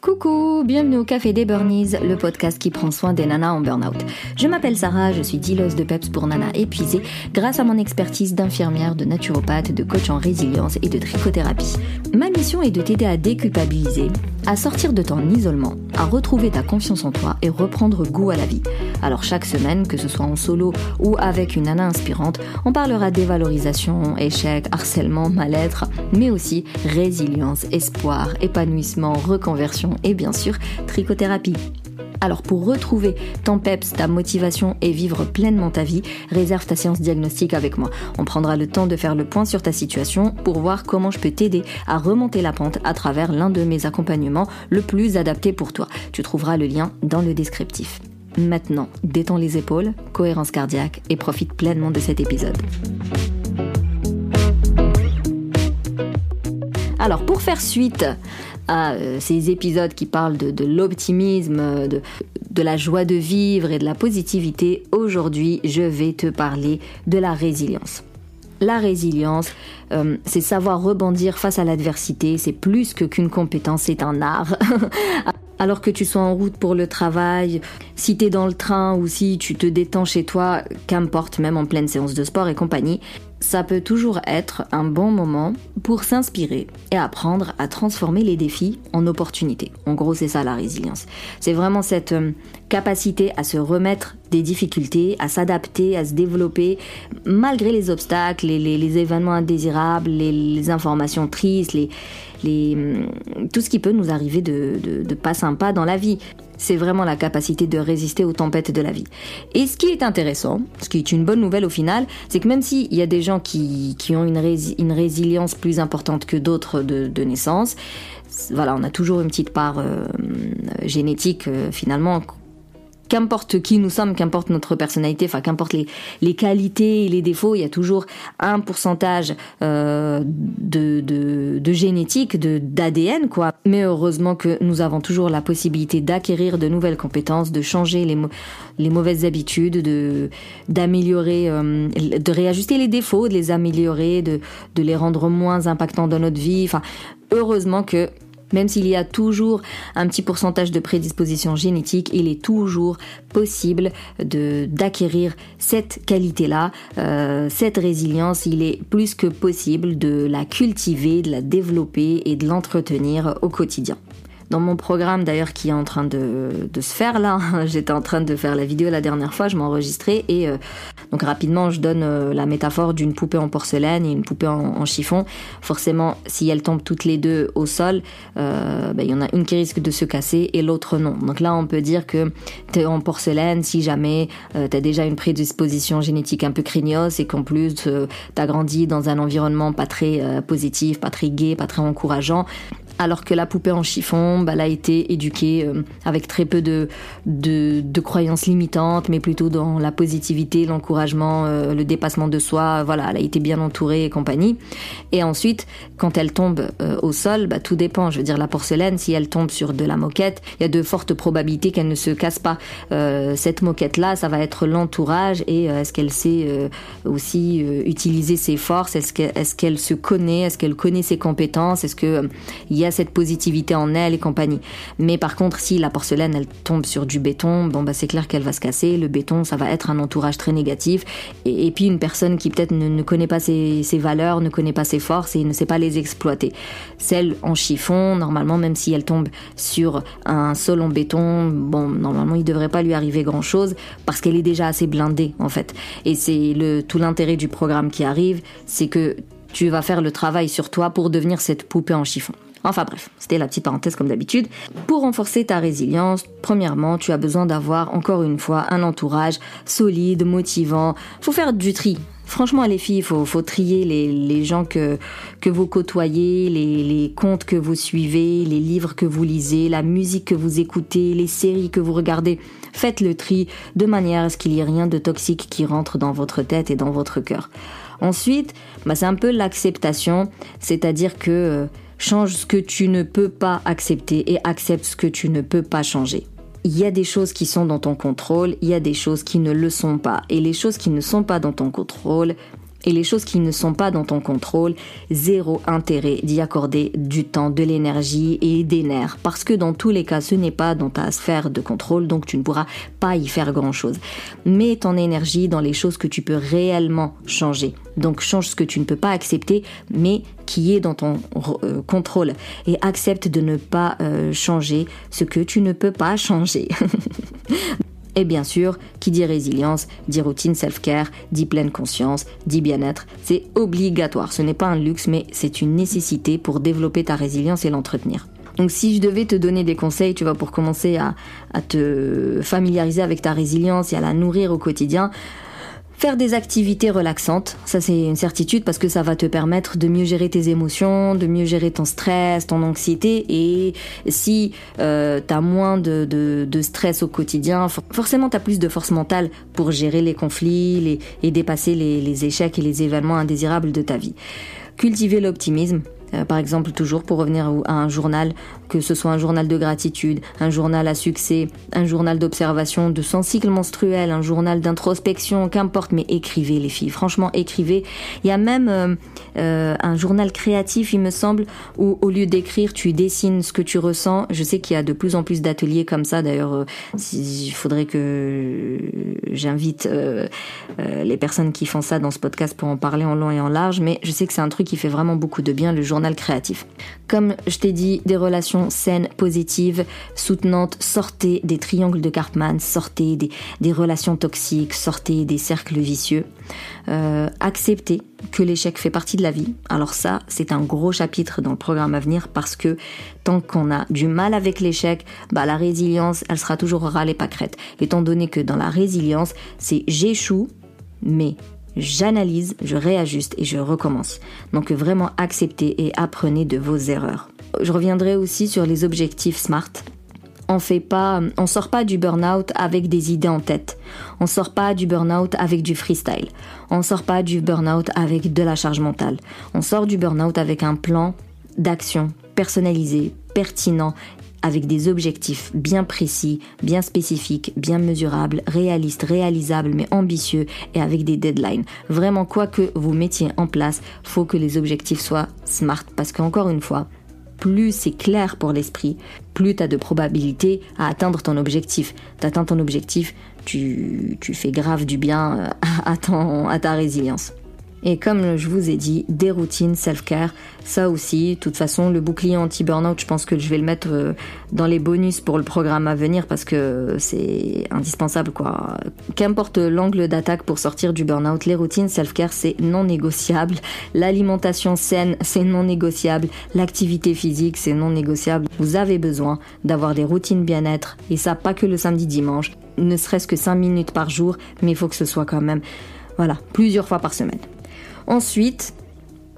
Coucou, bienvenue au Café des Burnies, le podcast qui prend soin des nanas en burn-out. Je m'appelle Sarah, je suis dealeuse de PEPS pour nanas épuisées grâce à mon expertise d'infirmière, de naturopathe, de coach en résilience et de trichothérapie. Ma mission est de t'aider à déculpabiliser, à sortir de ton isolement, à retrouver ta confiance en toi et reprendre goût à la vie. Alors chaque semaine, que ce soit en solo ou avec une nana inspirante, on parlera dévalorisation, échec, harcèlement, mal-être, mais aussi résilience, espoir, épanouissement, reconversion et bien sûr trichothérapie. Alors pour retrouver ton peps, ta motivation et vivre pleinement ta vie, réserve ta séance diagnostique avec moi. On prendra le temps de faire le point sur ta situation pour voir comment je peux t'aider à remonter la pente à travers l'un de mes accompagnements le plus adapté pour toi. Tu trouveras le lien dans le descriptif. Maintenant, détends les épaules, cohérence cardiaque et profite pleinement de cet épisode. Alors pour faire suite à euh, ces épisodes qui parlent de, l'optimisme, de, la joie de vivre et de la positivité, aujourd'hui je vais te parler de la résilience. La résilience, euh, c'est savoir rebondir face à l'adversité, c'est plus que qu'une compétence, c'est un art. Alors que tu sois en route pour le travail, si tu es dans le train ou si tu te détends chez toi, qu'importe, même en pleine séance de sport et compagnie, ça peut toujours être un bon moment pour s'inspirer et apprendre à transformer les défis en opportunités. En gros, c'est ça la résilience. C'est vraiment cette euh, capacité à se remettre des difficultés, à s'adapter, à se développer malgré les obstacles, les, événements indésirables, les, informations tristes, les, hum, tout ce qui peut nous arriver de, de pas sympa dans la vie c'est vraiment la capacité de résister aux tempêtes de la vie. Et ce qui est intéressant, ce qui est une bonne nouvelle au final, c'est que même s'il y a des gens qui, ont une, une résilience plus importante que d'autres de, naissance, voilà, on a toujours une petite part euh, génétique euh, finalement qu'importe qui nous sommes, qu'importe notre personnalité, enfin qu'importe les, les qualités et les défauts, il y a toujours un pourcentage euh, de, de, génétique, de d'ADN quoi. Mais heureusement que nous avons toujours la possibilité d'acquérir de nouvelles compétences, de changer les, les mauvaises habitudes, de d'améliorer, euh, de réajuster les défauts, de les améliorer, de, de les rendre moins impactants dans notre vie. Enfin, heureusement que même s'il y a toujours un petit pourcentage de prédisposition génétique, il est toujours possible d'acquérir cette qualité-là, euh, cette résilience. Il est plus que possible de la cultiver, de la développer et de l'entretenir au quotidien dans mon programme d'ailleurs qui est en train de, se faire là. J'étais en train de faire la vidéo la dernière fois, je m'enregistrais et euh, donc rapidement je donne euh, la métaphore d'une poupée en porcelaine et une poupée en, chiffon. Forcément, si elles tombent toutes les deux au sol, euh, ben, il y en a une qui risque de se casser et l'autre non. Donc là, on peut dire que tu es en porcelaine si jamais euh, tu as déjà une prédisposition génétique un peu craignos et qu'en plus tu as grandi dans un environnement pas très positif, pas très gai, pas très encourageant alors que la poupée en chiffon, bah, elle a été éduquée euh, avec très peu de, de, croyances limitantes, mais plutôt dans la positivité, l'encouragement, euh, le dépassement de soi. Voilà, elle a été bien entourée et compagnie. Et ensuite, quand elle tombe euh, au sol, bah, tout dépend. Je veux dire, la porcelaine, si elle tombe sur de la moquette, il y a de fortes probabilités qu'elle ne se casse pas. cette moquette-là, ça va être l'entourage et est-ce qu'elle sait aussi utiliser ses forces? Est-ce qu'elle se connaît? Est-ce qu'elle connaît ses compétences? Est-ce que il y a cette positivité en elle et compagnie. Mais par contre, si la porcelaine, elle tombe sur du béton, bon, bah, c'est clair qu'elle va se casser. Le béton, ça va être un entourage très négatif. Et, puis, une personne qui peut-être ne, connaît pas ses, valeurs, ne connaît pas ses forces et ne sait pas les exploiter. Celle en chiffon, normalement, même si elle tombe sur un sol en béton, bon, normalement, il devrait pas lui arriver grand chose parce qu'elle est déjà assez blindée, en fait. Et c'est le, tout l'intérêt du programme qui arrive, c'est que tu vas faire le travail sur toi pour devenir cette poupée en chiffon. Enfin bref, c'était la petite parenthèse comme d'habitude. Pour renforcer ta résilience, premièrement, tu as besoin d'avoir encore une fois un entourage solide, motivant. Faut faire du tri. Franchement, les filles, il faut, faut trier les, les, gens que, que vous côtoyez, les, les contes que vous suivez, les livres que vous lisez, la musique que vous écoutez, les séries que vous regardez. Faites le tri de manière à ce qu'il n'y ait rien de toxique qui rentre dans votre tête et dans votre cœur. Ensuite, bah, c'est un peu l'acceptation, c'est-à-dire que euh, Change ce que tu ne peux pas accepter et accepte ce que tu ne peux pas changer. Il y a des choses qui sont dans ton contrôle, il y a des choses qui ne le sont pas. Et les choses qui ne sont pas dans ton contrôle, Et les choses qui ne sont pas dans ton contrôle, zéro intérêt d'y accorder du temps, de l'énergie et des nerfs. Parce que dans tous les cas, ce n'est pas dans ta sphère de contrôle, donc tu ne pourras pas y faire grand-chose. Mets ton énergie dans les choses que tu peux réellement changer. Donc change ce que tu ne peux pas accepter, mais qui est dans ton euh, contrôle. Et accepte de ne pas euh, changer ce que tu ne peux pas changer. Et bien sûr, qui dit résilience, dit routine self-care, dit pleine conscience, dit bien-être. C'est obligatoire. Ce n'est pas un luxe, mais c'est une nécessité pour développer ta résilience et l'entretenir. Donc si je devais te donner des conseils, tu vois, pour commencer à, à te familiariser avec ta résilience et à la nourrir au quotidien, Faire des activités relaxantes, ça c'est une certitude parce que ça va te permettre de mieux gérer tes émotions, de mieux gérer ton stress, ton anxiété et si euh, tu as moins de, de, stress au quotidien, forcément tu as plus de force mentale pour gérer les conflits et dépasser les, les échecs et les événements indésirables de ta vie. Cultiver l'optimisme, par exemple, toujours pour revenir à un journal, que ce soit un journal de gratitude, un journal à succès, un journal d'observation de son cycle menstruel, un journal d'introspection, qu'importe, mais écrivez les filles, franchement écrivez. Il y a même euh, euh, un journal créatif, il me semble, où au lieu d'écrire, tu dessines ce que tu ressens. Je sais qu'il y a de plus en plus d'ateliers comme ça, d'ailleurs, il faudrait que j'invite les personnes qui font ça dans ce podcast pour en parler en long et en large, mais je sais que c'est un truc qui fait vraiment beaucoup de bien, le journal créatif. Comme je t'ai dit, des relations saines, positives, soutenantes, sortez des triangles de Cartman, sortez des, relations toxiques, sortez des cercles vicieux. Euh, acceptez que l'échec fait partie de la vie. Alors ça, c'est un gros chapitre dans le programme à venir parce que tant qu'on a du mal avec l'échec, bah la résilience, elle sera toujours râle et pâquerette. Étant donné que dans la résilience, c'est j'échoue, mais j'analyse, je réajuste et je recommence. Donc vraiment acceptez et apprenez de vos erreurs. Je reviendrai aussi sur les objectifs SMART. On fait pas, on sort pas du burn-out avec des idées en tête. On sort pas du burn-out avec du freestyle. On sort pas du burn-out avec de la charge mentale. On sort du burn-out avec un plan d'action personnalisé, pertinent avec des objectifs bien précis, bien spécifiques, bien mesurables, réalistes, réalisables, mais ambitieux et avec des deadlines. Vraiment, quoi que vous mettiez en place, faut que les objectifs soient smart parce qu'encore une fois, plus c'est clair pour l'esprit, plus tu as de probabilité à atteindre ton objectif. T'atteins ton objectif, tu, tu fais grave du bien euh, à, à ta résilience. Et comme je vous ai dit, des routines self-care, ça aussi. De toute façon, le bouclier anti-burnout, je pense que je vais le mettre euh, dans les bonus pour le programme à venir parce que c'est indispensable, quoi. Qu'importe l'angle d'attaque pour sortir du burnout, les routines self-care, c'est non négociable. L'alimentation saine, c'est non négociable. L'activité physique, c'est non négociable. Vous avez besoin d'avoir des routines bien-être et ça, pas que le samedi dimanche, ne serait-ce que 5 minutes par jour, mais il faut que ce soit quand même, voilà, plusieurs fois par semaine. Ensuite,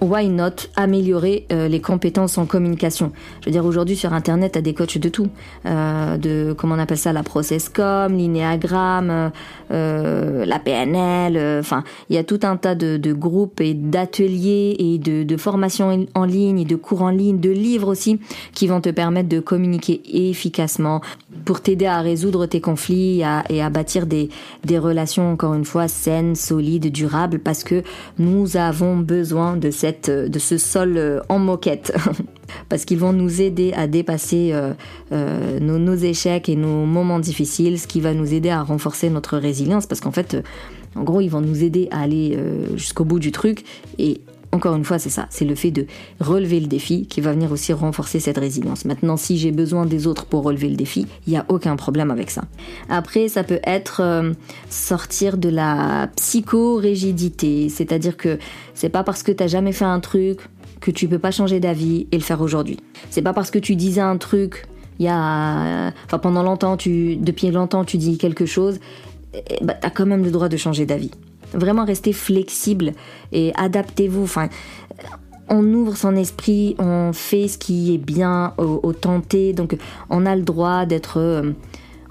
why not améliorer euh, les compétences en communication? Je veux dire, aujourd'hui sur Internet, t'as des coachs de tout, euh, de comment on appelle ça, la processcom, l'inéagramme, euh, la PNL. Enfin, il y a tout un tas de, groupes et d'ateliers et de, de, formations en ligne et de cours en ligne, de livres aussi, qui vont te permettre de communiquer efficacement pour t'aider à résoudre tes conflits et à bâtir des, des relations encore une fois saines, solides, durables, parce que nous avons besoin de cette de ce sol euh, en moquette. Parce qu'ils vont nous aider à dépasser euh, euh, nos, échecs et nos moments difficiles, ce qui va nous aider à renforcer notre résilience. Parce qu'en fait, en gros, ils vont nous aider à aller jusqu'au bout du truc et encore une fois, c'est ça, c'est le fait de relever le défi qui va venir aussi renforcer cette résilience. Maintenant, si j'ai besoin des autres pour relever le défi, il n'y a aucun problème avec ça. Après, ça peut être euh, sortir de la psychorigidité, c'est-à-dire que c'est pas parce que t'as jamais fait un truc que tu peux pas changer d'avis et le faire aujourd'hui. C'est pas parce que tu disais un truc il y a, enfin pendant longtemps, depuis longtemps, tu dis quelque chose, bah, tu as quand même le droit de changer d'avis. Vraiment restez flexible et adaptez-vous. Enfin, on ouvre son esprit, on fait ce qui est bien au, tenté. Donc, on a le droit d'être. Euh,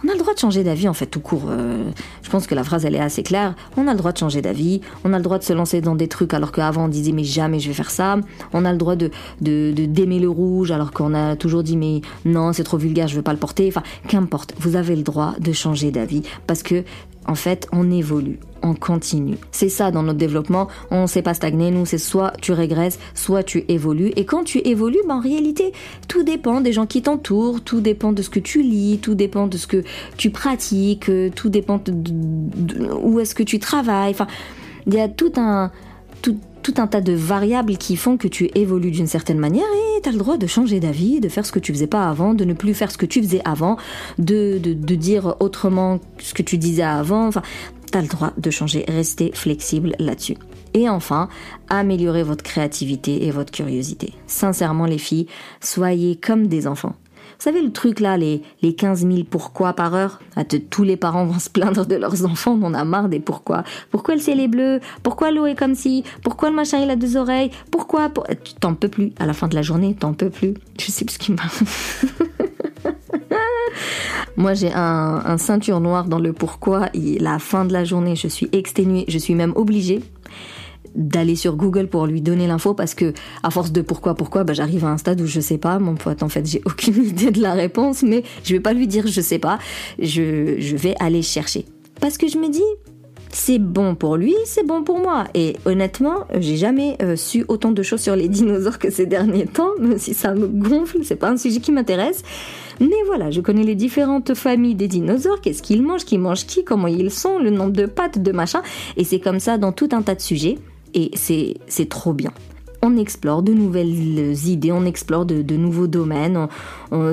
on a le droit de changer d'avis en fait tout court. Euh, je pense que la phrase elle est assez claire. On a le droit de changer d'avis. On a le droit de se lancer dans des trucs alors qu'avant on disait mais jamais je vais faire ça. On a le droit de de d'aimer le rouge alors qu'on a toujours dit mais non c'est trop vulgaire je veux pas le porter. Enfin qu'importe. Vous avez le droit de changer d'avis parce que En fait, on évolue on continue. C'est ça dans notre développement, on ne sait pas stagner, nous c'est soit tu régresses, soit tu évolues. Et quand tu évolues, ben, en réalité, tout dépend des gens qui t'entourent, tout dépend de ce que tu lis, tout dépend de ce que tu pratiques, tout dépend de, où est-ce que tu travailles. Enfin, il y a tout un, tout, un tas de variables qui font que tu évolues d'une certaine manière et tu as le droit de changer d'avis, de faire ce que tu faisais pas avant, de ne plus faire ce que tu faisais avant, de, de, dire autrement ce que tu disais avant. Enfin, tu as le droit de changer, restez flexible là-dessus. Et enfin, améliorer votre créativité et votre curiosité. Sincèrement les filles, soyez comme des enfants. Vous savez le truc là, les, les 15 000 pourquoi par heure? Ah, Tous les parents vont se plaindre de leurs enfants, on en a marre des pourquoi. Pourquoi le ciel est bleu? Pourquoi l'eau est comme si Pourquoi le machin il a deux oreilles? Pourquoi pour... Tu t'en peux plus. À la fin de la journée, t'en peux plus. Je sais plus ce qui m'a... Moi, j'ai un, un, ceinture noire dans le pourquoi. Et la fin de la journée, je suis exténuée. Je suis même obligée d'aller sur Google pour lui donner l'info parce que à force de pourquoi pourquoi bah, j'arrive à un stade où je sais pas mon pote en fait j'ai aucune idée de la réponse mais je vais pas lui dire je sais pas je, je vais aller chercher parce que je me dis c'est bon pour lui, c'est bon pour moi. Et honnêtement, j'ai jamais euh, su autant de choses sur les dinosaures que ces derniers temps, même si ça me gonfle, c'est pas un sujet qui m'intéresse. Mais voilà, je connais les différentes familles des dinosaures, qu'est-ce qu'ils mangent, qui mangent qui, comment ils sont, le nombre de pattes, de machin. Et c'est comme ça dans tout un tas de sujets. Et c'est trop bien on explore de nouvelles idées, on explore de, nouveaux domaines,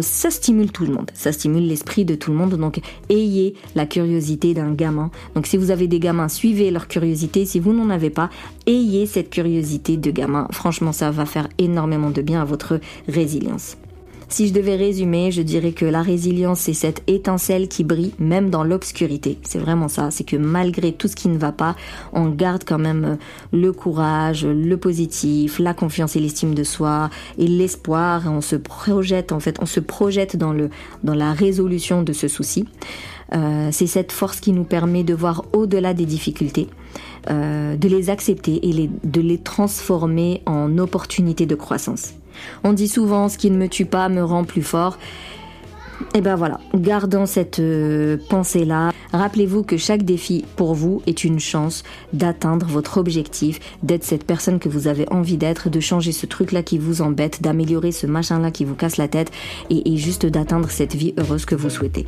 ça stimule tout le monde, ça stimule l'esprit de tout le monde, donc ayez la curiosité d'un gamin. Donc si vous avez des gamins, suivez leur curiosité, si vous n'en avez pas, ayez cette curiosité de gamin, franchement ça va faire énormément de bien à votre résilience. Si je devais résumer, je dirais que la résilience, c'est cette étincelle qui brille même dans l'obscurité. C'est vraiment ça. C'est que malgré tout ce qui ne va pas, on garde quand même euh, le courage, le positif, la confiance et l'estime de soi et l'espoir. On se projette, en fait, on se projette dans le, dans la résolution de ce souci. Euh, c'est cette force qui nous permet de voir au-delà des difficultés, euh, de les accepter et de les transformer en opportunités de croissance. On dit souvent ce qui ne me tue pas me rend plus fort. Et ben voilà, gardons cette euh, pensée-là. Rappelez-vous que chaque défi pour vous est une chance d'atteindre votre objectif, d'être cette personne que vous avez envie d'être, de changer ce truc-là qui vous embête, d'améliorer ce machin-là qui vous casse la tête et juste d'atteindre cette vie heureuse que vous souhaitez.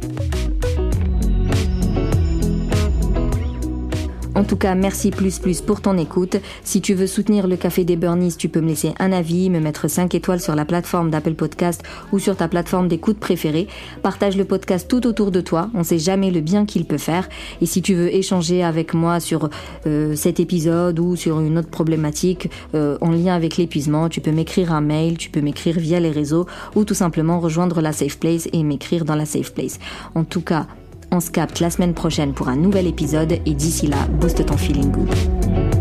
En tout cas, merci plus plus pour ton écoute. Si tu veux soutenir le Café des Burnies, tu peux me laisser un avis, me mettre 5 étoiles sur la plateforme d'Apple Podcast ou sur ta plateforme d'écoute préférée. Partage le podcast tout autour de toi. On sait jamais le bien qu'il peut faire. Et si tu veux échanger avec moi sur euh, cet épisode ou sur une autre problématique euh, en lien avec l'épuisement, tu peux m'écrire un mail, tu peux m'écrire via les réseaux ou tout simplement rejoindre la Safe Place et m'écrire dans la Safe Place. En tout cas, on se capte la semaine prochaine pour un nouvel épisode et d'ici là, booste ton feeling good.